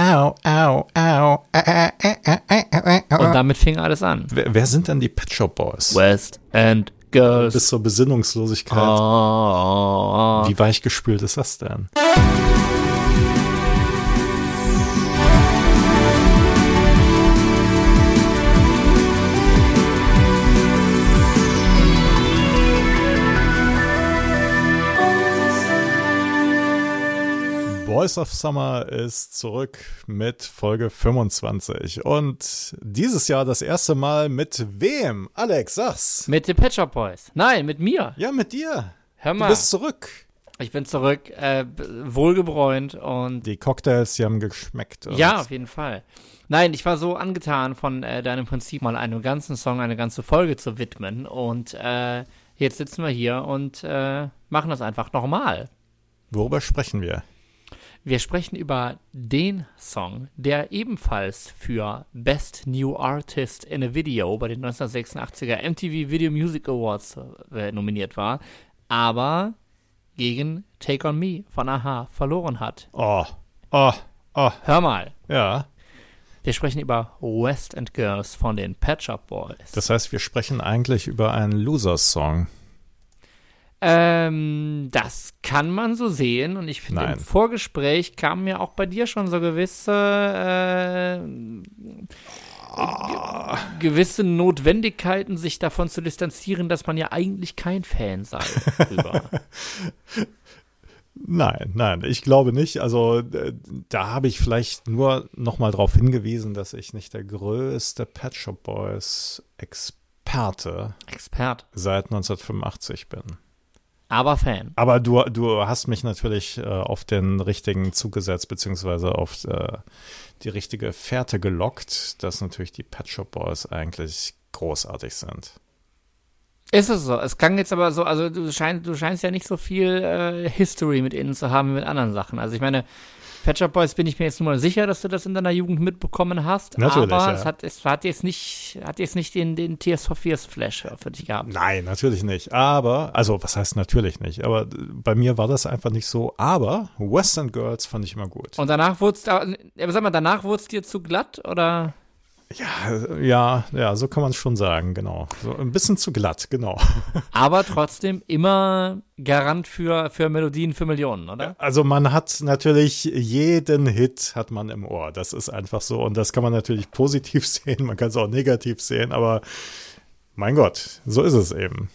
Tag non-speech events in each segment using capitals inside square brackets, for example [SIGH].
au, au, au. Ä, ä, ä. Und damit fing alles an. Wer, wer sind denn die Pet Shop Boys? West End Girls. Bis zur Besinnungslosigkeit. Ah, Wie weichgespült ist das denn? Boys of Summer ist zurück mit Folge 25 und dieses Jahr das erste Mal mit wem? Alex, sag's. mit den Pet Shop Boys. Nein, mit mir. Ja, mit dir. Hör Du mal. bist zurück. ich bin zurück, äh, wohlgebräunt und Die Cocktails, die haben geschmeckt. ja, auf jeden Fall. Nein, ich war so angetan von äh, deinem Prinzip, mal einem ganzen Song eine ganze Folge zu widmen. Und äh, jetzt sitzen wir hier und äh, machen das einfach nochmal. Worüber sprechen wir? Wir sprechen über den Song, der ebenfalls für Best New Artist in a Video bei den 1986er MTV Video Music Awards äh, nominiert war, aber gegen Take On Me von Aha verloren hat. Oh, oh, oh, Hör mal, ja. wir sprechen über West End Girls von den Pet Shop Boys. Das heißt, wir sprechen eigentlich über einen Loser-Song. Ähm, das kann man so sehen und ich finde, im Vorgespräch kamen mir auch bei dir schon so gewisse, äh, ge gewisse Notwendigkeiten, sich davon zu distanzieren, dass man ja eigentlich kein Fan sei. [LAUGHS] Nein, nein, ich glaube nicht. Also äh, da habe ich vielleicht nur noch mal darauf hingewiesen, dass ich nicht der größte Pet Shop Boys Experte Expert, seit 1985 bin. Aber Fan. Aber du, du hast mich natürlich äh, auf den richtigen Zug gesetzt, beziehungsweise auf äh, die richtige Fährte gelockt, dass natürlich die Pet Shop Boys eigentlich großartig sind. Ist es so? Es klang jetzt aber so, also du, schein, du scheinst ja nicht so viel äh, History mit ihnen zu haben wie mit anderen Sachen. Also ich meine, Pet Shop Boys bin ich mir jetzt nur mal sicher, dass du das in deiner Jugend mitbekommen hast. Natürlich, aber ja. es hat, es hat jetzt nicht, hat jetzt nicht den, den Tears for Fears Flash für dich gehabt. Nein, natürlich nicht. Aber, also was heißt natürlich nicht? Aber äh, bei mir war das einfach nicht so. Aber Western Girls fand ich immer gut. Und danach wurde es, ja, sag mal, danach wurde es dir zu glatt oder? Ja, ja, ja, so kann man es schon sagen, genau. So ein bisschen zu glatt, genau. [LAUGHS] Aber trotzdem immer Garant für, für Melodien für Millionen, oder? Also man hat natürlich jeden Hit hat man im Ohr. Das ist einfach so. Und das kann man natürlich [LAUGHS] positiv sehen, man kann es auch negativ sehen, aber mein Gott, so ist es eben.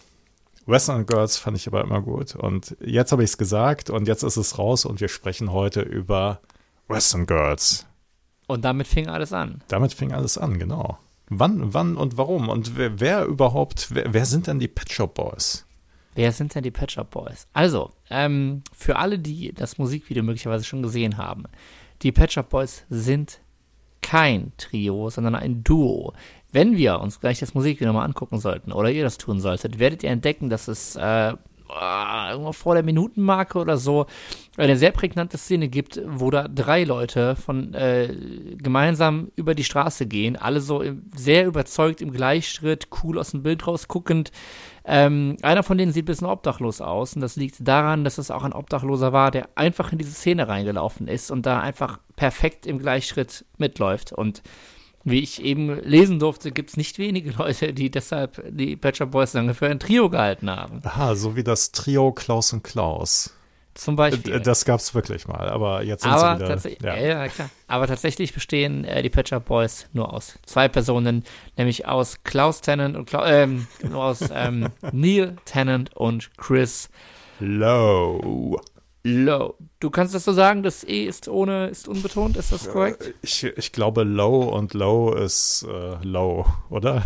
Western Girls fand ich aber immer gut. Und jetzt habe ich es gesagt und jetzt ist es raus und wir sprechen heute über Western Girls. Und damit fing alles an. Damit fing alles an, genau. Wann, wann und warum? Und wer, wer überhaupt, wer, wer sind denn die Pet Shop Boys? Wer sind denn die Pet Shop Boys? Also, ähm, für alle, die das Musikvideo möglicherweise schon gesehen haben, die Pet Shop Boys sind kein Trio, sondern ein Duo. Wenn wir uns gleich das Musikvideo mal angucken sollten, oder ihr das tun solltet, werdet ihr entdecken, dass es äh, ah, irgendwo vor der Minutenmarke oder so eine sehr prägnante Szene gibt, wo da drei Leute von äh, gemeinsam über die Straße gehen, alle so sehr überzeugt im Gleichschritt, cool aus dem Bild rausguckend. Ähm, einer von denen sieht ein bisschen obdachlos aus und das liegt daran, dass es auch ein Obdachloser war, der einfach in diese Szene reingelaufen ist und da einfach perfekt im Gleichschritt mitläuft. Und wie ich eben lesen durfte, gibt es nicht wenige Leute, die deshalb die Pet Shop Boys lange für ein Trio gehalten haben. Aha, so wie das Trio Klaus und Klaus. Zum Beispiel. Äh, Das gab's wirklich mal, aber jetzt sind aber, sie wieder. tatsächlich, ja. ja. klar. aber tatsächlich bestehen äh, die Pet Shop Boys nur aus zwei Personen, nämlich aus Klaus Tennant und Klau ähm, nur aus ähm, [LAUGHS] Neil Tennant und Chris Low. Low. Du kannst das so sagen, das E ist ohne, ist unbetont, ist das korrekt? Ich, ich glaube, Low und Low ist äh, Low, oder?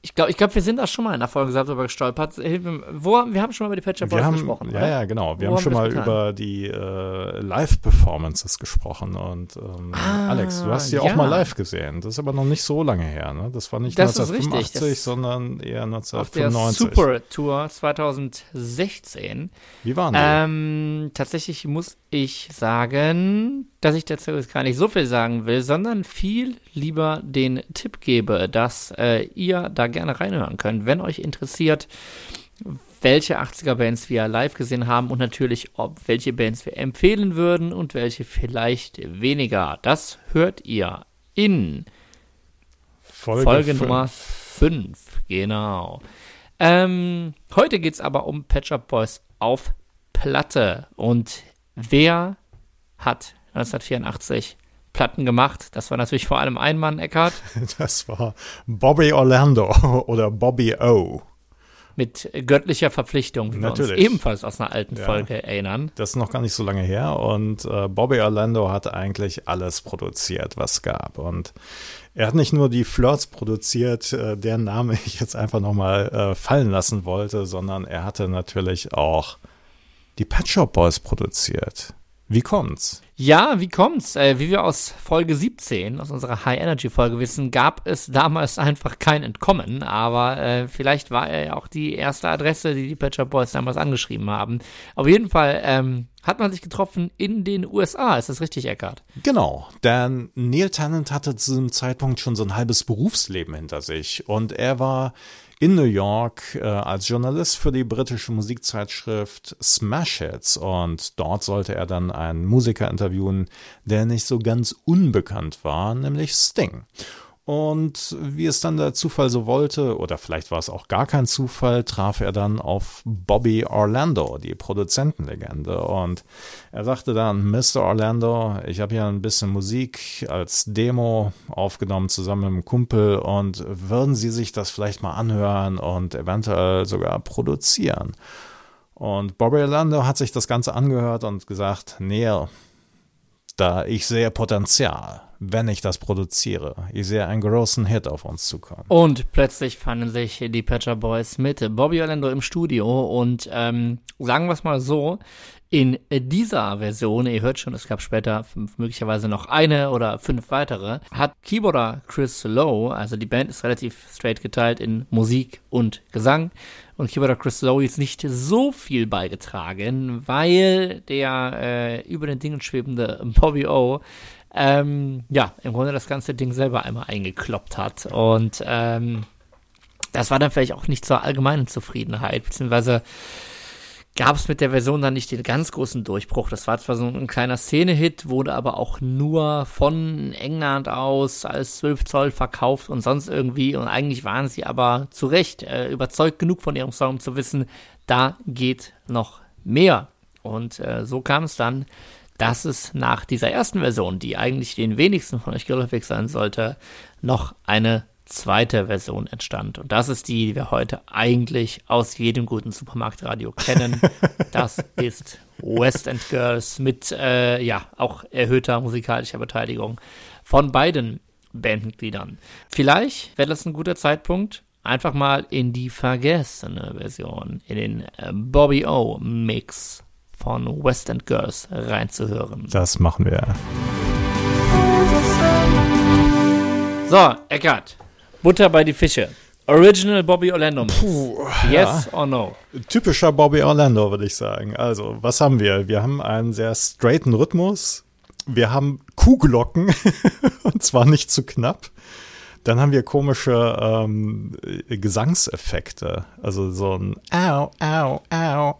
Ich glaube, ich glaub, wir sind da schon mal in der Folge darüber gestolpert. Mir- Wo, wir haben schon mal über die Boys haben, gesprochen, ja, oder? ja, genau. Wir Wo haben schon mal getan? über die äh, Live-Performances gesprochen und ähm, Ah, Alex, du hast sie ja. auch mal live gesehen. Das ist aber noch nicht so lange her, ne? Das war nicht Das ist 1985, richtig, sondern eher Auf der 1995. Super Tour 2016. Wie waren die? Ähm, tatsächlich muss ich sagen, dass ich dazu jetzt gar nicht so viel sagen will, sondern viel lieber den Tipp gebe, dass äh, ihr da gerne reinhören könnt, wenn euch interessiert, welche 80er-Bands wir live gesehen haben und natürlich, ob welche Bands wir empfehlen würden und welche vielleicht weniger. Das hört ihr in Folge, Folge Nummer 5. Genau. Ähm, heute geht es aber um Patch Up Boys auf Platte. Und wer hat 1984 Platten gemacht? Das war natürlich vor allem ein Mann, Eckhart. [LAUGHS] Das war Bobby Orlando [LAUGHS] oder Bobby O mit göttlicher Verpflichtung, wie Natürlich. wir uns ebenfalls aus einer alten ja. Folge erinnern. Das ist noch gar nicht so lange her und äh, Bobby Orlando hat eigentlich alles produziert, was gab und er hat nicht nur die Flirts produziert, äh, deren Name [LAUGHS] ich jetzt einfach nochmal äh, fallen lassen wollte, sondern er hatte natürlich auch die Pet Shop Boys produziert. Wie kommt's? Ja, wie kommt's? Äh, wie wir aus Folge 17, aus unserer High Energy Folge wissen, gab es damals einfach kein Entkommen, aber äh, vielleicht war er ja auch die erste Adresse, die die Patcher Boys damals angeschrieben haben. Auf jeden Fall ähm, hat man sich getroffen in den USA, ist das richtig, Eckart? Genau, denn Neil Tennant hatte zu diesem Zeitpunkt schon so ein halbes Berufsleben hinter sich und er war in New York äh, als Journalist für die britische Musikzeitschrift Smash Hits und dort sollte er dann einen Musiker interviewen, der nicht so ganz unbekannt war, nämlich Sting. Und wie es dann der Zufall so wollte, oder vielleicht war es auch gar kein Zufall, traf er dann auf Bobby Orlando, die Produzentenlegende. Und er sagte dann, Mr. Orlando, ich habe hier ein bisschen Musik als Demo aufgenommen zusammen mit einem Kumpel und würden Sie sich das vielleicht mal anhören und eventuell sogar produzieren? Und Bobby Orlando hat sich das Ganze angehört und gesagt, nee, da ich sehe Potenzial wenn ich das produziere. Ich sehe einen großen Hit auf uns zukommen. Und plötzlich fanden sich die Patcher Boys mit Bobby Orlando im Studio und ähm, sagen wir es mal so, in dieser Version, ihr hört schon, es gab später möglicherweise noch eine oder fünf weitere, hat Keyboarder Chris Lowe, also die Band ist relativ straight geteilt in Musik und Gesang, und Keyboarder Chris Lowe jetzt nicht so viel beigetragen, weil der äh, über den Dingen schwebende Bobby O ähm, ja, im Grunde das ganze Ding selber einmal eingekloppt hat. Und ähm, das war dann vielleicht auch nicht zur allgemeinen Zufriedenheit, beziehungsweise gab es mit der Version dann nicht den ganz großen Durchbruch. Das war zwar so ein kleiner Szene-Hit, wurde aber auch nur von England aus als 12 Zoll verkauft und sonst irgendwie. Und eigentlich waren sie aber zu Recht äh, überzeugt genug von ihrem Song zu wissen, da geht noch mehr. Und äh, so kam es dann dass es nach dieser ersten Version, die eigentlich den wenigsten von euch geläufig sein sollte, noch eine zweite Version entstand. Und das ist die, die wir heute eigentlich aus jedem guten Supermarktradio kennen. [LAUGHS] das ist West End Girls mit, äh, ja, auch erhöhter musikalischer Beteiligung von beiden Bandmitgliedern. Vielleicht wäre das ein guter Zeitpunkt, einfach mal in die vergessene Version, in den äh, Bobby O Mix von West End Girls reinzuhören. Das machen wir. So, Eckart, Butter bei die Fische. Original Bobby Orlando. Puh, yes ja. or no? Typischer Bobby Orlando, würde ich sagen. Also, was haben wir? Wir haben einen sehr straighten Rhythmus. Wir haben Kuhglocken, [LAUGHS] und zwar nicht zu knapp. Dann haben wir komische ähm, Gesangseffekte. Also so ein Au, au, au.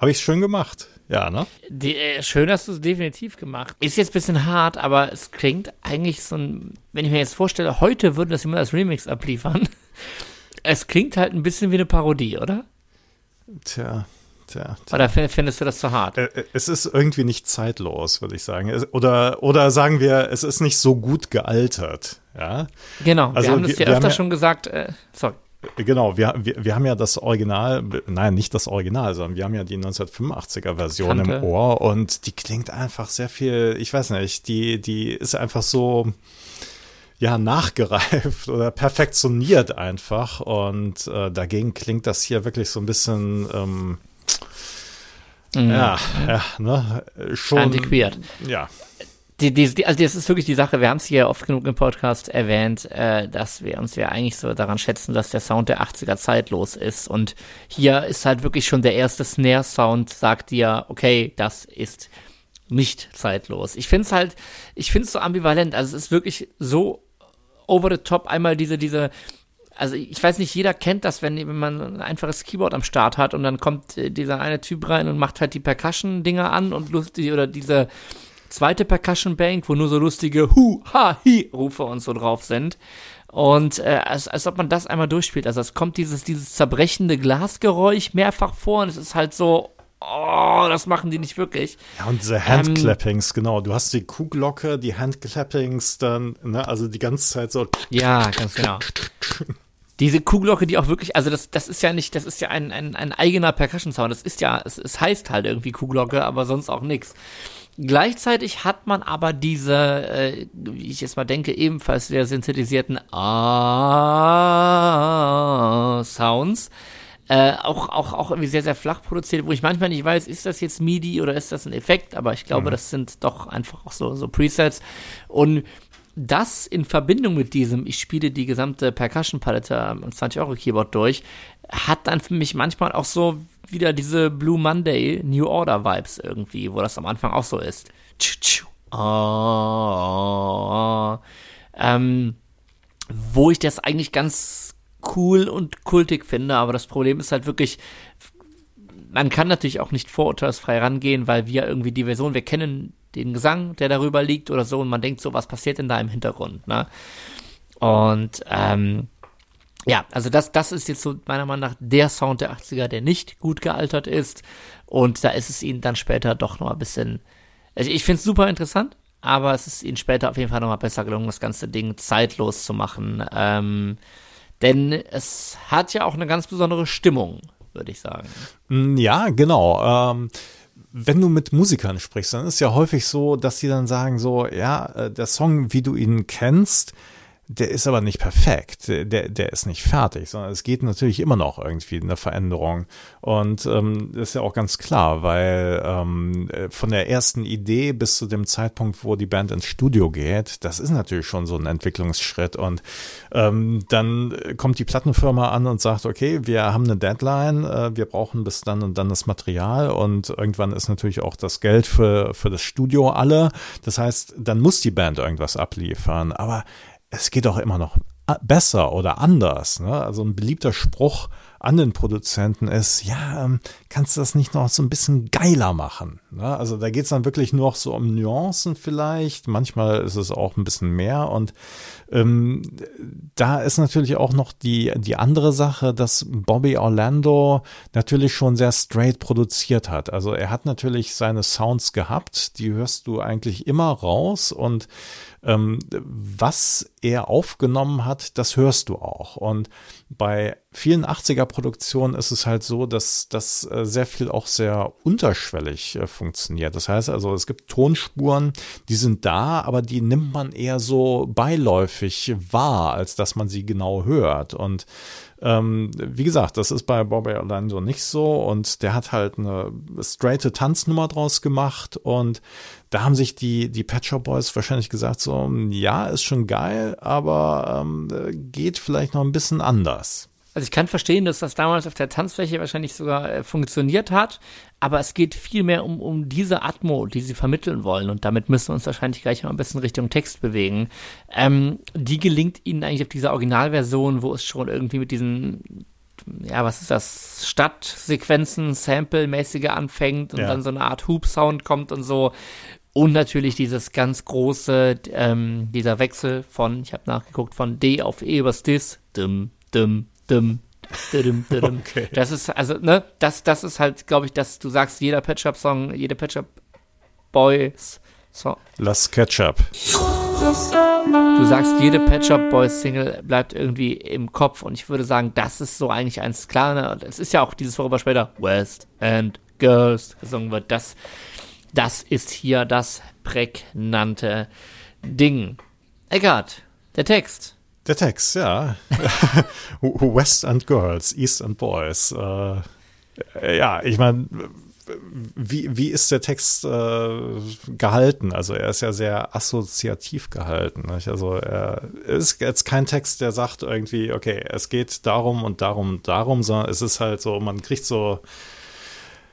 Habe ich schön gemacht. Ja, ne? Die, äh, schön hast du es definitiv gemacht. Ist jetzt ein bisschen hart, aber es klingt eigentlich so ein, wenn ich mir jetzt vorstelle, heute würden das jemand als Remix abliefern. [LAUGHS] Es klingt halt ein bisschen wie eine Parodie, oder? Tja, Tja, tja. Oder findest du das zu hart? Äh, äh, es ist irgendwie nicht zeitlos, würde ich sagen. Oder, oder sagen wir, es ist nicht so gut gealtert. Ja? Genau, also wir haben das ja öfter ja, schon gesagt. Äh, sorry. Genau, wir, wir, wir haben ja das Original, nein, nicht das Original, sondern wir haben ja die 1985er Version Kannte. im Ohr und die klingt einfach sehr viel, ich weiß nicht, die, die ist einfach so, ja, nachgereift oder perfektioniert einfach und äh, dagegen klingt das hier wirklich so ein bisschen, ähm, Mhm. Ja, ja, ne? Schon. Antiquiert. Ja. Die, die, die, also das ist wirklich die Sache, wir haben es hier oft genug im Podcast erwähnt, äh, dass wir uns ja eigentlich so daran schätzen, dass der Sound der 80er zeitlos ist. Und hier ist halt wirklich schon der erste Snare-Sound, sagt dir, okay, das ist nicht zeitlos. Ich finde es halt, ich finde es so ambivalent. Also es ist wirklich so over the top. Einmal diese, diese also ich weiß nicht, jeder kennt das, wenn, wenn man ein einfaches Keyboard am Start hat und dann kommt äh, dieser eine Typ rein und macht halt die Percussion-Dinger an und lustig oder diese zweite Percussion Bank, wo nur so lustige Hu, Ha, Hi Rufe und so drauf sind. Und äh, als, als ob man das einmal durchspielt. Also es kommt dieses, dieses zerbrechende Glasgeräusch mehrfach vor und es ist halt so, oh, das machen die nicht wirklich. Ja, und diese Handclappings, ähm, genau. Du hast die Kuhglocke, die Handclappings dann, ne, also die ganze Zeit so. Ja, ganz genau. Diese Kuhglocke, die auch wirklich, also das, das ist ja nicht, das ist ja ein, ein, ein eigener Percussion-Sound. Das ist ja, es, es heißt halt irgendwie Kuhglocke, aber sonst auch nix. Gleichzeitig hat man aber diese, äh, wie ich jetzt mal denke, ebenfalls sehr synthetisierten Ah-Sounds. Äh, auch, auch, auch irgendwie sehr, sehr flach produziert, wo ich manchmal nicht weiß, ist das jetzt MIDI oder ist das ein Effekt, aber ich glaube, mhm. das sind doch einfach auch so, so Presets. Und das in Verbindung mit diesem, ich spiele die gesamte Percussion-Palette am 20-Euro-Keyboard durch, hat dann für mich manchmal auch so wieder diese Blue Monday New Order Vibes irgendwie, wo das am Anfang auch so ist. Oh, ähm, wo ich das eigentlich ganz cool und kultig finde, aber das Problem ist halt wirklich, man kann natürlich auch nicht vorurteilsfrei rangehen, weil wir irgendwie die Version, wir kennen den Gesang, der darüber liegt oder so und man denkt so, was passiert denn da im Hintergrund, ne? Und ähm, ja, also das, das ist jetzt so meiner Meinung nach der Sound der 80er, der nicht gut gealtert ist. Und da ist es ihnen dann später doch noch ein bisschen. Also ich finde es super interessant, aber es ist ihnen später auf jeden Fall noch mal besser gelungen, das ganze Ding zeitlos zu machen. Ähm, denn es hat ja auch eine ganz besondere Stimmung, würde ich sagen. Mm, ja, genau. Ähm wenn du mit Musikern sprichst, dann ist ja häufig so, dass sie dann sagen so, ja, äh, der Song, wie du ihn kennst, der ist aber nicht perfekt, der, der ist nicht fertig, sondern es geht natürlich immer noch irgendwie eine Veränderung. Und ähm, das ist ja auch ganz klar, weil ähm, von der ersten Idee bis zu dem Zeitpunkt, wo die Band ins Studio geht, das ist natürlich schon so ein Entwicklungsschritt. Und ähm, dann kommt die Plattenfirma an und sagt, okay, wir haben eine Deadline, äh, wir brauchen bis dann und dann das Material und irgendwann ist natürlich auch das Geld für, für das Studio alle. Das heißt, dann muss die Band irgendwas abliefern. Aber es geht auch immer noch besser oder anders. Ne? Also ein beliebter Spruch an den Produzenten ist, ja, ähm, kannst du das nicht noch so ein bisschen geiler machen? Ne? Also da geht es dann wirklich nur noch so um Nuancen vielleicht. Manchmal ist es auch ein bisschen mehr. Und ähm, da ist natürlich auch noch die, die andere Sache, dass Bobby Orlando natürlich schon sehr straight produziert hat. Also er hat natürlich seine Sounds gehabt, die hörst du eigentlich immer raus und was er aufgenommen hat, das hörst du auch. Und bei vielen 80er-Produktionen ist es halt so, dass das äh, sehr viel auch sehr unterschwellig äh, funktioniert. Das heißt also, es gibt Tonspuren, die sind da, aber die nimmt man eher so beiläufig wahr, als dass man sie genau hört. Und ähm, wie gesagt, das ist bei Bobby Orlando nicht so und der hat halt eine straighte Tanznummer draus gemacht und da haben sich die, die Pet Shop Boys wahrscheinlich gesagt so, ja, ist schon geil, aber ähm, geht vielleicht noch ein bisschen anders. Also ich kann verstehen, dass das damals auf der Tanzfläche wahrscheinlich sogar äh, funktioniert hat, aber es geht vielmehr um, um diese Atmo, die sie vermitteln wollen und damit müssen wir uns wahrscheinlich gleich mal ein bisschen Richtung Text bewegen. Ähm, die gelingt ihnen eigentlich auf dieser Originalversion, wo es schon irgendwie mit diesen ja, was ist das, Stadtsequenzen, Sample-mäßige anfängt und ja. dann so eine Art Hoop-Sound kommt und so. Und natürlich dieses ganz große, ähm, dieser Wechsel von, ich habe nachgeguckt, von D auf E übers Dis, dum, dum, dum, dum, dum. Okay. Das ist, also, ne, das, das ist halt, glaube ich, dass du sagst, jeder Patch Up Song, jede Patch Up Boys Song. Lass Ketchup. Du sagst, jede Patch Up Boys Single bleibt irgendwie im Kopf und ich würde sagen, das ist so eigentlich eins klar, ne? Es ist ja auch dieses, worüber später West and Girls gesungen wird. Das, das ist hier das prägnante Ding. Eckart, der Text. Der Text, ja. [LAUGHS] West and Girls, East and Boys. Äh, ja, ich meine, wie, wie ist der Text äh, gehalten? Also er ist ja sehr assoziativ gehalten. Nicht? Also er ist jetzt kein Text, der sagt irgendwie, okay, es geht darum und darum und darum, sondern es ist halt so, man kriegt so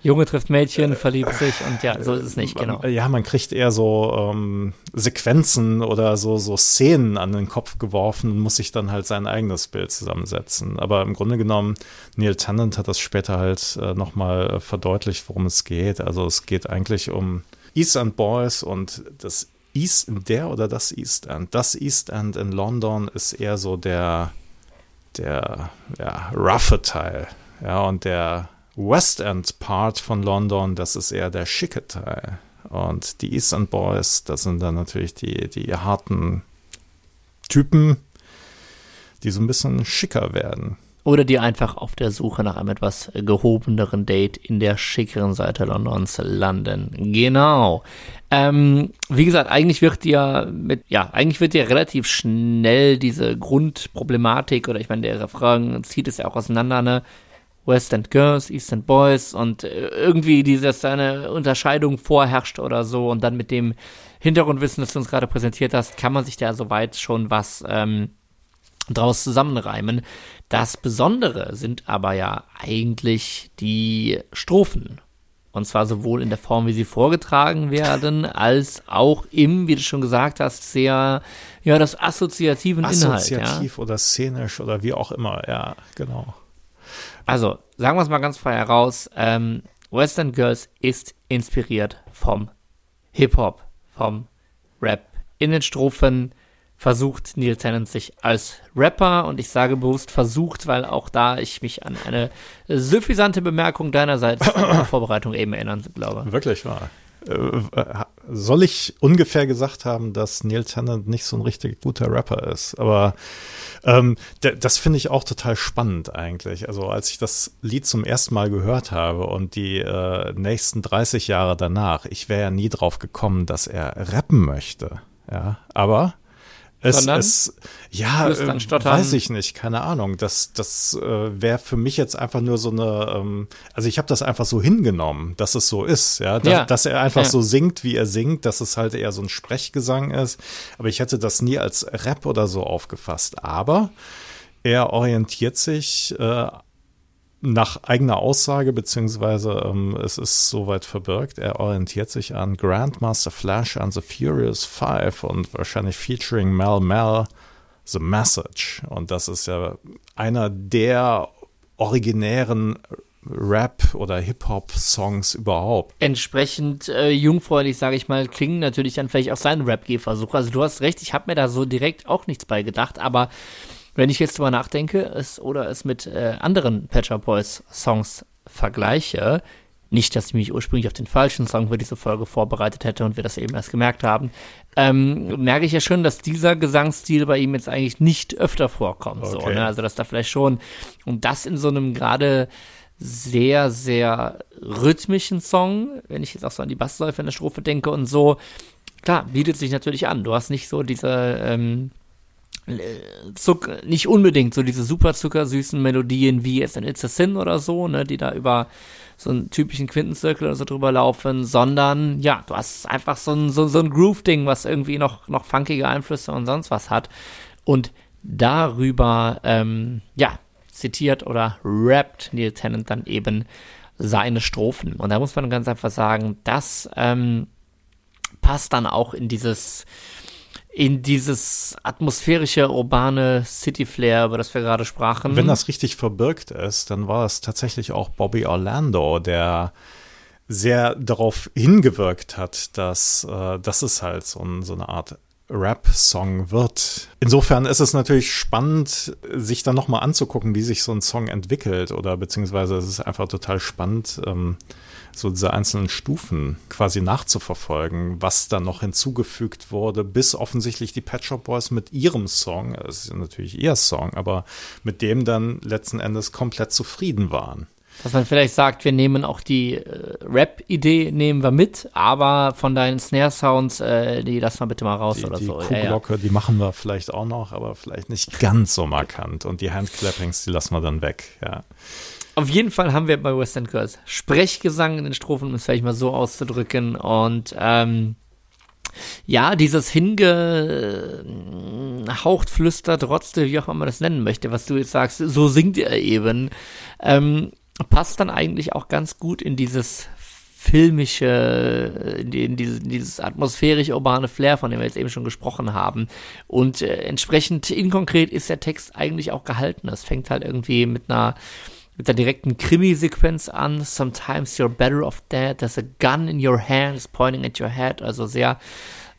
Junge trifft Mädchen, verliebt sich und ja, so ist es nicht, genau. Ja, man kriegt eher so ähm, Sequenzen oder so, so Szenen an den Kopf geworfen und muss sich dann halt sein eigenes Bild zusammensetzen. Aber im Grunde genommen, Neil Tennant hat das später halt äh, nochmal verdeutlicht, worum es geht. Also es geht eigentlich um East End Boys und das East, der oder das East End. Das East End in London ist eher so der, der ja, roughe Teil. Ja, und der West End Part von London, das ist eher der schicke Teil. Und die East End Boys, das sind dann natürlich die, die harten Typen, die so ein bisschen schicker werden. Oder die einfach auf der Suche nach einem etwas gehobeneren Date in der schickeren Seite Londons landen. Genau. Ähm, wie gesagt, eigentlich wird ja mit, ja, eigentlich wird ja relativ schnell diese Grundproblematik oder ich meine, der Refrain zieht es ja auch auseinander, ne? West End Girls, East End Boys und äh, irgendwie dieses eine Unterscheidung vorherrscht oder so und dann mit dem Hintergrundwissen, das du uns gerade präsentiert hast, kann man sich da soweit schon was ähm, draus zusammenreimen. Das Besondere sind aber ja eigentlich die Strophen. Und zwar sowohl in der Form, wie sie vorgetragen werden, [LAUGHS] als auch im, wie du schon gesagt hast, sehr, ja, das assoziativen Assoziativ Inhalt. Assoziativ ja. oder szenisch oder wie auch immer, ja, genau. Also, sagen wir es mal ganz frei heraus, ähm, Western Girls ist inspiriert vom Hip-Hop, vom Rap. In den Strophen versucht Neil Tennant sich als Rapper und ich sage bewusst versucht, weil auch da ich mich an eine suffisante Bemerkung deinerseits in der [COUGHS] Vorbereitung eben erinnern glaube. Wirklich wahr. Äh, soll ich ungefähr gesagt haben, dass Neil Tennant nicht so ein richtig guter Rapper ist? Aber ähm, das finde ich auch total spannend eigentlich. Also als ich das Lied zum ersten Mal gehört habe und die äh, nächsten 30 Jahre danach, ich wäre ja nie drauf gekommen, dass er rappen möchte. Ja, aber es, es ja, äh, weiß ich nicht, keine Ahnung. Das, das äh, wäre für mich jetzt einfach nur so eine, ähm, also ich habe das einfach so hingenommen, dass es so ist, ja, dass, ja. dass er einfach ja. so singt, wie er singt, dass es halt eher so ein Sprechgesang ist. Aber ich hätte das nie als Rap oder so aufgefasst. Aber er orientiert sich äh, nach eigener Aussage, beziehungsweise ähm, es ist soweit verbirgt, er orientiert sich an Grandmaster Flash and the Furious Five und wahrscheinlich featuring Mel Mel The Message. Und das ist ja einer der originären Rap- oder Hip-Hop-Songs überhaupt. Entsprechend äh, jungfräulich, sage ich mal, klingen natürlich dann vielleicht auch sein Rap-Gehversuch. Also du hast recht, ich habe mir da so direkt auch nichts bei gedacht, aber wenn ich jetzt drüber nachdenke es, oder es mit äh, anderen Patcher Boys Songs vergleiche, nicht, dass ich mich ursprünglich auf den falschen Song für diese Folge vorbereitet hätte und wir das eben erst gemerkt haben, ähm, merke ich ja schon, dass dieser Gesangsstil bei ihm jetzt eigentlich nicht öfter vorkommt. Okay. So, ne? Also, dass da vielleicht schon, und das in so einem gerade sehr, sehr rhythmischen Song, wenn ich jetzt auch so an die Bassläufe in der Strophe denke und so, klar, bietet sich natürlich an. Du hast nicht so diese, ähm, Zuck, nicht unbedingt so diese super zuckersüßen Melodien wie jetzt in It's a Sin oder so, ne, die da über so einen typischen Quintenzirkel oder so drüber laufen, sondern ja, du hast einfach so ein, so, so ein Groove-Ding, was irgendwie noch, noch funkige Einflüsse und sonst was hat. Und darüber, ähm, ja, zitiert oder rappt Neil Tennant dann eben seine Strophen. Und da muss man ganz einfach sagen, das ähm, passt dann auch in dieses in dieses atmosphärische, urbane City-Flair, über das wir gerade sprachen. Wenn das richtig verbirgt ist, dann war es tatsächlich auch Bobby Orlando, der sehr darauf hingewirkt hat, dass äh, das ist halt so, so eine Art Rap-Song wird. Insofern ist es natürlich spannend, sich dann nochmal anzugucken, wie sich so ein Song entwickelt oder beziehungsweise es ist einfach total spannend, ähm, so diese einzelnen Stufen quasi nachzuverfolgen, was da noch hinzugefügt wurde, bis offensichtlich die Pet Shop Boys mit ihrem Song, es ist natürlich ihr Song, aber mit dem dann letzten Endes komplett zufrieden waren. Dass man vielleicht sagt, wir nehmen auch die äh, Rap-Idee, nehmen wir mit, aber von deinen Snare-Sounds, äh, die lassen wir bitte mal raus die, oder die so. Die Kuhglocke, ja, ja. die machen wir vielleicht auch noch, aber vielleicht nicht ganz so markant. Und die Handclappings, die lassen wir dann weg, ja. Auf jeden Fall haben wir bei Western Girls Sprechgesang in den Strophen, um es vielleicht mal so auszudrücken. Und ähm, ja, dieses hingehaucht, flüstert, rotzte, wie auch immer man das nennen möchte, was du jetzt sagst, so singt er eben. Ähm, passt dann eigentlich auch ganz gut in dieses filmische, in, die, in dieses, dieses atmosphärisch-urbane Flair, von dem wir jetzt eben schon gesprochen haben. Und äh, entsprechend inkonkret ist der Text eigentlich auch gehalten. Es fängt halt irgendwie mit einer mit der direkten Krimi-Sequenz an. Sometimes you're better off dead. There's a gun in your hand, it's pointing at your head. Also sehr,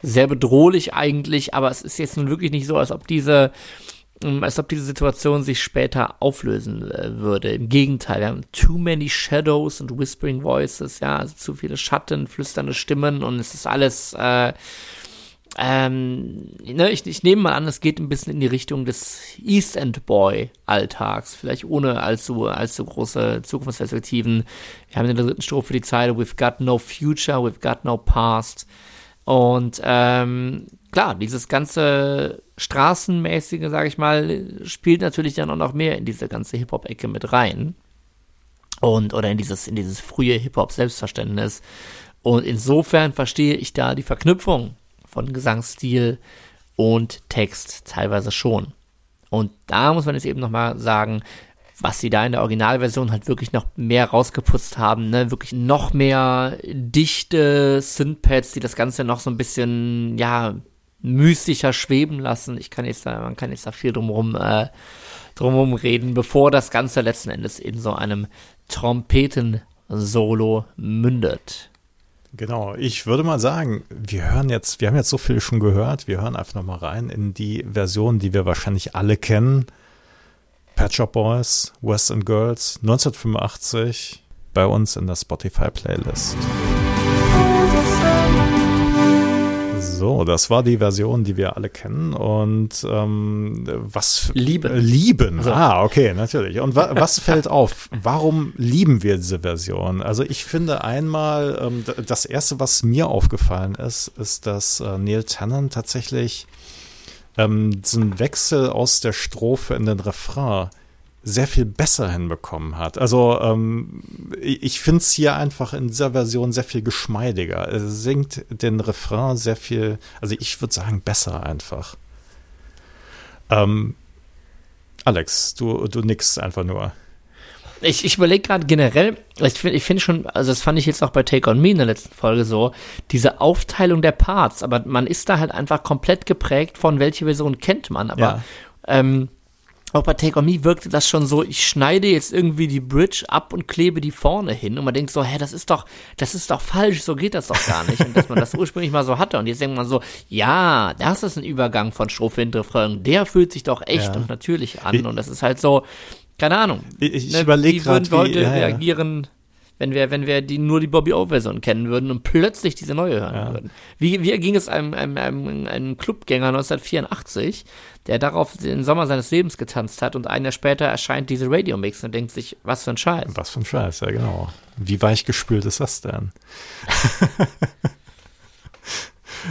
sehr bedrohlich eigentlich, aber es ist jetzt nun wirklich nicht so, als ob diese ähm, als ob diese Situation sich später auflösen äh, würde. Im Gegenteil, wir haben too many shadows and whispering voices, ja, also zu viele Schatten, flüsternde Stimmen und es ist alles, äh, ähm, ne, ich, ich nehme mal an, es geht ein bisschen in die Richtung des East End Boy Alltags, vielleicht ohne allzu, allzu große Zukunftsperspektiven. Wir haben in der dritten Strophe die Zeile, we've got no future, we've got no past. Und ähm, klar, dieses ganze straßenmäßige, sage ich mal, spielt natürlich dann auch noch mehr in diese ganze Hip-Hop-Ecke mit rein. Und, oder in dieses, in dieses frühe Hip-Hop-Selbstverständnis. Und insofern verstehe ich da die Verknüpfung von Gesangsstil und Text teilweise schon. Und da muss man jetzt eben nochmal sagen, was sie da in der Originalversion halt wirklich noch mehr rausgeputzt haben, ne, wirklich noch mehr dichte Synthpads, die das Ganze noch so ein bisschen, ja, mystischer schweben lassen. Ich kann jetzt da, man kann jetzt da viel drumherum, äh, drumherum reden, bevor das Ganze letzten Endes in so einem Trompeten-Solo mündet. Genau, ich würde mal sagen, wir hören jetzt, wir haben jetzt so viel schon gehört, wir hören einfach nochmal rein in die Version, die wir wahrscheinlich alle kennen. Pet Shop Boys, West End Girls, 1985 bei uns in der Spotify-Playlist. So, das war die Version, die wir alle kennen. Und ähm, was lieben. Lieben. So. Ah, okay, natürlich. Und wa was [LAUGHS] fällt auf? Warum lieben wir diese Version? Also ich finde einmal, ähm, das erste, was mir aufgefallen ist, ist, dass äh, Neil Tennant tatsächlich ähm, diesen Wechsel aus der Strophe in den Refrain sehr viel besser hinbekommen hat. Also ähm, ich finde es hier einfach in dieser Version sehr viel geschmeidiger. Er singt den Refrain sehr viel, also ich würde sagen, besser einfach. Ähm, Alex, du, du nix einfach nur. Ich, ich überlege gerade generell, ich finde ich find schon, also das fand ich jetzt auch bei Take On Me in der letzten Folge so, diese Aufteilung der Parts, aber man ist da halt einfach komplett geprägt von welche Version kennt man, aber ja. ähm, auch bei Take On Me wirkte das schon so, ich schneide jetzt irgendwie die Bridge ab und klebe die vorne hin und man denkt so, hä, das ist doch, das ist doch falsch, so geht das doch gar nicht. Und dass man das ursprünglich mal so hatte und jetzt denkt man so, ja, das ist ein Übergang von Strophe in Refrain, der fühlt sich doch echt ja. und natürlich an und das ist halt so, keine Ahnung. Ich, ich ne, überlege gerade, wie Leute ja, reagieren, wenn wir, wenn wir die, nur die Bobby O-Version kennen würden und plötzlich diese neue hören ja. würden. Wie, wie ging es einem, einem, einem, einem Clubgänger 1984, der darauf den Sommer seines Lebens getanzt hat und ein Jahr später erscheint diese Radio-Mix und denkt sich, was für ein Scheiß. Was für ein Scheiß, ja genau. Wie weichgespült ist das denn? [LAUGHS]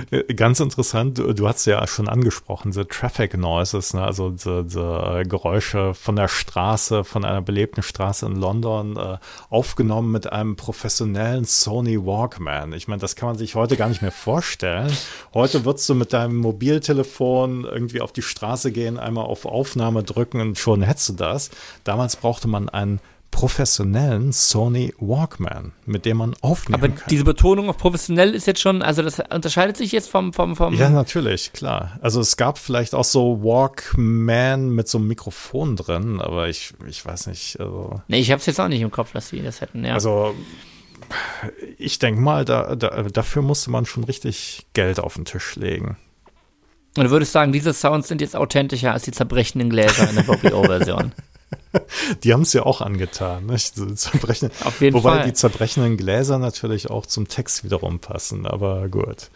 Ganz interessant, du, du hast ja schon angesprochen, the Traffic Noises, ne? also the, the äh, Geräusche von der Straße, von einer belebten Straße in London, äh, aufgenommen mit einem professionellen Sony Walkman. Ich meine, das kann man sich heute gar nicht mehr vorstellen. Heute würdest du mit deinem Mobiltelefon irgendwie auf die Straße gehen, einmal auf Aufnahme drücken und schon hättest du das. Damals brauchte man einen professionellen Sony Walkman, mit dem man aufnehmen Aber kann. Aber diese Betonung auf professionell ist jetzt schon, also das unterscheidet sich jetzt vom, vom, vom. Ja, natürlich, klar. Also es gab vielleicht auch so Walkman mit so einem Mikrofon drin, aber ich, ich weiß nicht. Also nee, ich habe es jetzt auch nicht im Kopf, dass sie das hätten, ja. Also ich denke mal, da, da, dafür musste man schon richtig Geld auf den Tisch legen. Und du würdest sagen, diese Sounds sind jetzt authentischer als die zerbrechenden Gläser in der [LAUGHS] Bobby O-Version. [LAUGHS] die haben es ja auch angetan. Nicht? Zerbrechen, Auf jeden wobei Fall. die zerbrechenden Gläser natürlich auch zum Text wiederum passen, aber gut.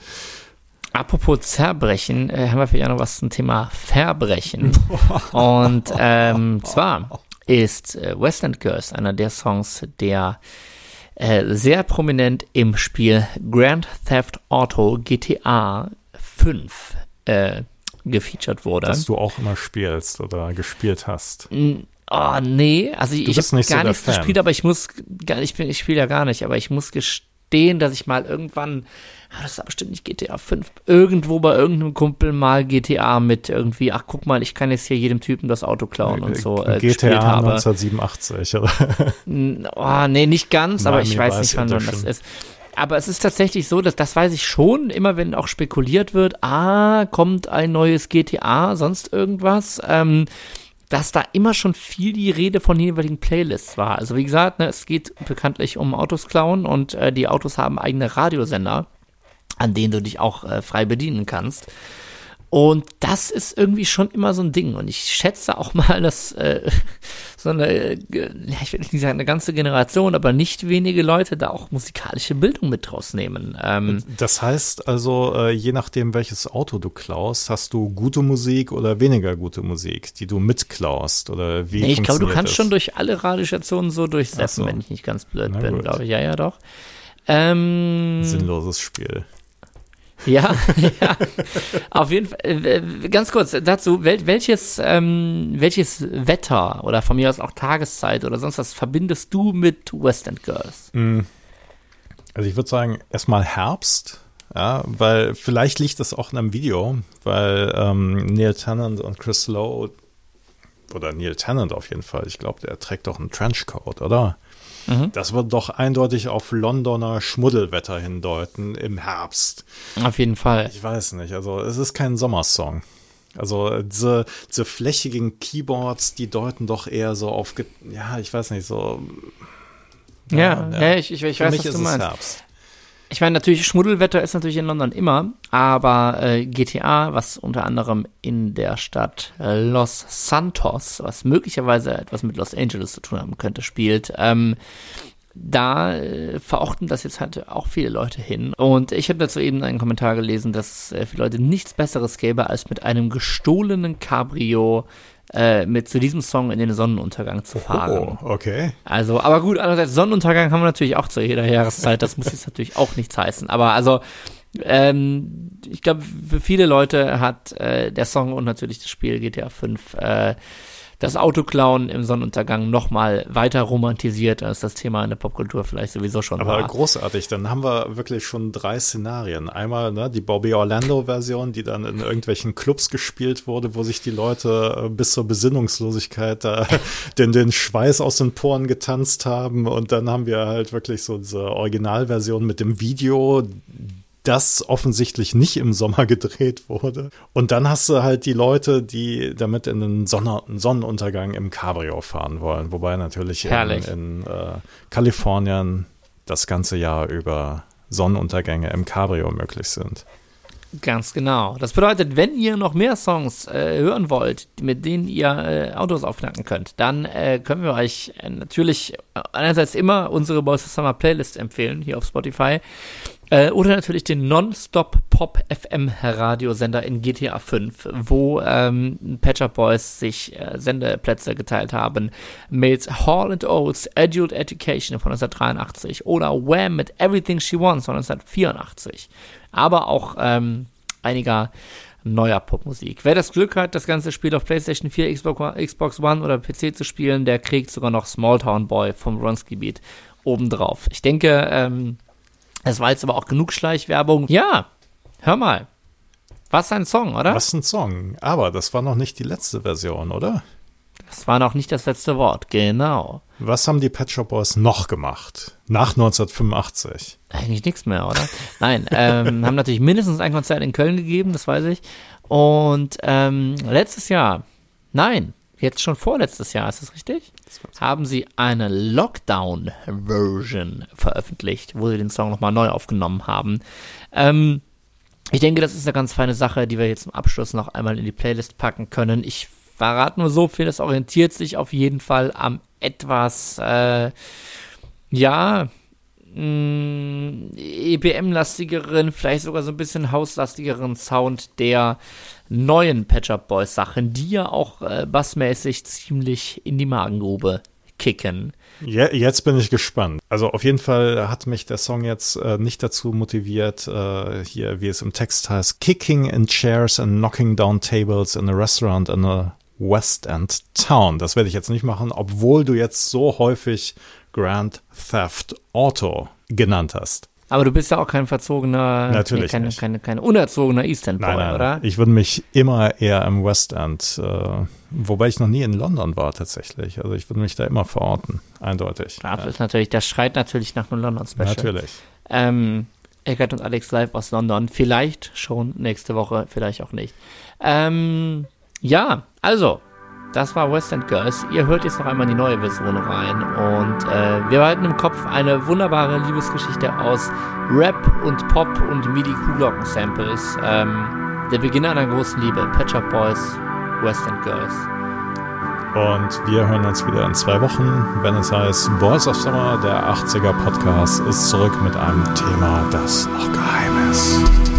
Apropos Zerbrechen, äh, haben wir vielleicht auch noch was zum Thema Verbrechen. [LAUGHS] Und ähm, zwar ist äh, Westland Girls einer der Songs, der äh, sehr prominent im Spiel Grand Theft Auto GTA 5 äh, gefeatured wurde. Das du auch immer spielst oder gespielt hast. Oh, nee, also ich, ich habe gar so nichts Fan. gespielt, aber ich muss, ich, ich spiele ja gar nicht, aber ich muss gestehen, dass ich mal irgendwann, ah, das war bestimmt nicht GTA 5, irgendwo bei irgendeinem Kumpel mal GTA mit irgendwie, ach guck mal, ich kann jetzt hier jedem Typen das Auto klauen und so äh, GTA 1987, oder? Oh, nee, nicht ganz, aber ich weiß nicht, wann das ist. Aber es ist tatsächlich so, dass das weiß ich schon, immer wenn auch spekuliert wird, ah, kommt ein neues GTA, sonst irgendwas. Ähm, dass da immer schon viel die Rede von jeweiligen Playlists war. Also wie gesagt, ne, es geht bekanntlich um Autos klauen und äh, die Autos haben eigene Radiosender, an denen du dich auch äh, frei bedienen kannst. Und das ist irgendwie schon immer so ein Ding. Und ich schätze auch mal, dass äh, [LAUGHS] so eine, äh, ja, ich will nicht sagen eine ganze Generation, aber nicht wenige Leute da auch musikalische Bildung mit rausnehmen. Ähm, das heißt also, äh, je nachdem, welches Auto du klaust, hast du gute Musik oder weniger gute Musik, die du mitklaust oder wie? Nee, ich glaube, du kannst das? schon durch alle Radiostationen so durchsetzen, so. wenn ich nicht ganz blöd Na bin, glaube ich. Ja, ja, doch. Ähm, Sinnloses Spiel. Ja, [LAUGHS] ja, auf jeden Fall. Äh, ganz kurz dazu, wel, welches, ähm, welches Wetter oder von mir aus auch Tageszeit oder sonst was verbindest du mit West End Girls? Mm. Also ich würde sagen, erstmal Herbst, ja, weil vielleicht liegt das auch in einem Video, weil ähm, Neil Tennant und Chris Lowe oder Neil Tennant auf jeden Fall, ich glaube, der trägt doch einen Trenchcoat, oder? Mhm. Das wird doch eindeutig auf Londoner Schmuddelwetter hindeuten im Herbst. Auf jeden Fall. Ich weiß nicht, also es ist kein Sommersong. Also diese, diese flächigen Keyboards, die deuten doch eher so auf, ja, ich weiß nicht, so. Ja, ja, ja ich, ich, ich weiß, was du meinst. Herbst. Ich meine, natürlich, Schmuddelwetter ist natürlich in London immer, aber äh, GTA, was unter anderem in der Stadt Los Santos, was möglicherweise etwas mit Los Angeles zu tun haben könnte, spielt, ähm, da äh, verorten das jetzt halt auch viele Leute hin. Und ich habe dazu eben einen Kommentar gelesen, dass äh, für Leute nichts Besseres gäbe, als mit einem gestohlenen Cabrio äh, mit zu diesem Song in den Sonnenuntergang zu fahren. Oh, okay. Also, aber gut, andererseits Sonnenuntergang haben wir natürlich auch zu jeder Jahreszeit. Das muss jetzt natürlich auch nichts heißen. Aber also, ähm, ich glaube, für viele Leute hat äh, der Song und natürlich das Spiel GTA 5 äh, das Autoklauen im Sonnenuntergang nochmal weiter romantisiert, als das Thema in der Popkultur vielleicht sowieso schon Aber war. Aber großartig, dann haben wir wirklich schon drei Szenarien. Einmal ne, die Bobby Orlando-Version, die dann in irgendwelchen Clubs gespielt wurde, wo sich die Leute äh, bis zur Besinnungslosigkeit da [LAUGHS] den, den Schweiß aus den Poren getanzt haben. Und dann haben wir halt wirklich so diese Originalversion mit dem Video, das offensichtlich nicht im Sommer [LAUGHS] gedreht wurde. Und dann hast du halt die Leute, die damit in den Sonne Sonnenuntergang im Cabrio fahren wollen. Wobei natürlich in, in äh, Kalifornien das ganze Jahr über Sonnenuntergänge im Cabrio möglich sind. Ganz genau. Das bedeutet, wenn ihr noch mehr Songs äh, hören wollt, mit denen ihr äh, Autos aufknacken könnt, dann äh, können wir euch äh, natürlich einerseits immer unsere Boys of Summer Playlist empfehlen, hier auf Spotify. Äh, oder natürlich den Non-Stop Pop FM Radiosender in GTA 5, wo ähm, Patch Up Boys sich äh, Sendeplätze geteilt haben mit Hall and Oates Adult Education von 1983 oder Wham mit Everything She Wants von 1984. Aber auch ähm, einiger neuer Popmusik. Wer das Glück hat, das ganze Spiel auf PlayStation 4, Xbox One oder PC zu spielen, der kriegt sogar noch Small Town Boy vom Ronsky Beat obendrauf. Ich denke, ähm, es war jetzt aber auch genug Schleichwerbung. Ja, hör mal. Was ein Song, oder? Was ein Song. Aber das war noch nicht die letzte Version, oder? Das war noch nicht das letzte Wort, genau. Was haben die Pet Shop Boys noch gemacht? Nach 1985? Eigentlich nichts mehr, oder? Nein, ähm, [LAUGHS] haben natürlich mindestens ein Konzert in Köln gegeben, das weiß ich. Und ähm, letztes Jahr, nein, jetzt schon vorletztes Jahr, ist das richtig? haben sie eine Lockdown-Version veröffentlicht, wo sie den Song nochmal neu aufgenommen haben. Ähm, ich denke, das ist eine ganz feine Sache, die wir jetzt zum Abschluss noch einmal in die Playlist packen können. Ich verrate nur so viel, das orientiert sich auf jeden Fall am etwas, äh, ja, EBM-lastigeren, vielleicht sogar so ein bisschen hauslastigeren Sound der neuen Patch Up Boys Sachen, die ja auch äh, bassmäßig ziemlich in die Magengrube kicken. Ja, jetzt bin ich gespannt. Also auf jeden Fall hat mich der Song jetzt äh, nicht dazu motiviert, äh, hier, wie es im Text heißt, kicking in chairs and knocking down tables in a restaurant in a West End Town. Das werde ich jetzt nicht machen, obwohl du jetzt so häufig Grand Theft Auto genannt hast. Aber du bist ja auch kein verzogener, Natürlich nee, keine, nicht. keine, keine unerzogener East End Boy, Nein, nein, oder? ich würde mich immer eher im West End, äh, wobei ich noch nie in London war tatsächlich. Also ich würde mich da immer verorten, eindeutig. Das ist natürlich, das schreit natürlich nach einem London Special. Natürlich. Ähm, Eckert und Alex live aus London. Vielleicht schon nächste Woche, vielleicht auch nicht. Ähm, ja, also, das war West End Girls. Ihr hört jetzt noch einmal die neue Version rein. Und äh, wir behalten im Kopf eine wunderbare Liebesgeschichte aus Rap und Pop und MIDI-Kuhglocken-Samples. Ähm, der Beginn einer großen Liebe. Patch Up Boys, West End Girls. Und wir hören uns wieder in zwei Wochen, wenn es heißt Boys of Summer, der 80er Podcast, ist zurück mit einem Thema, das noch geheim ist.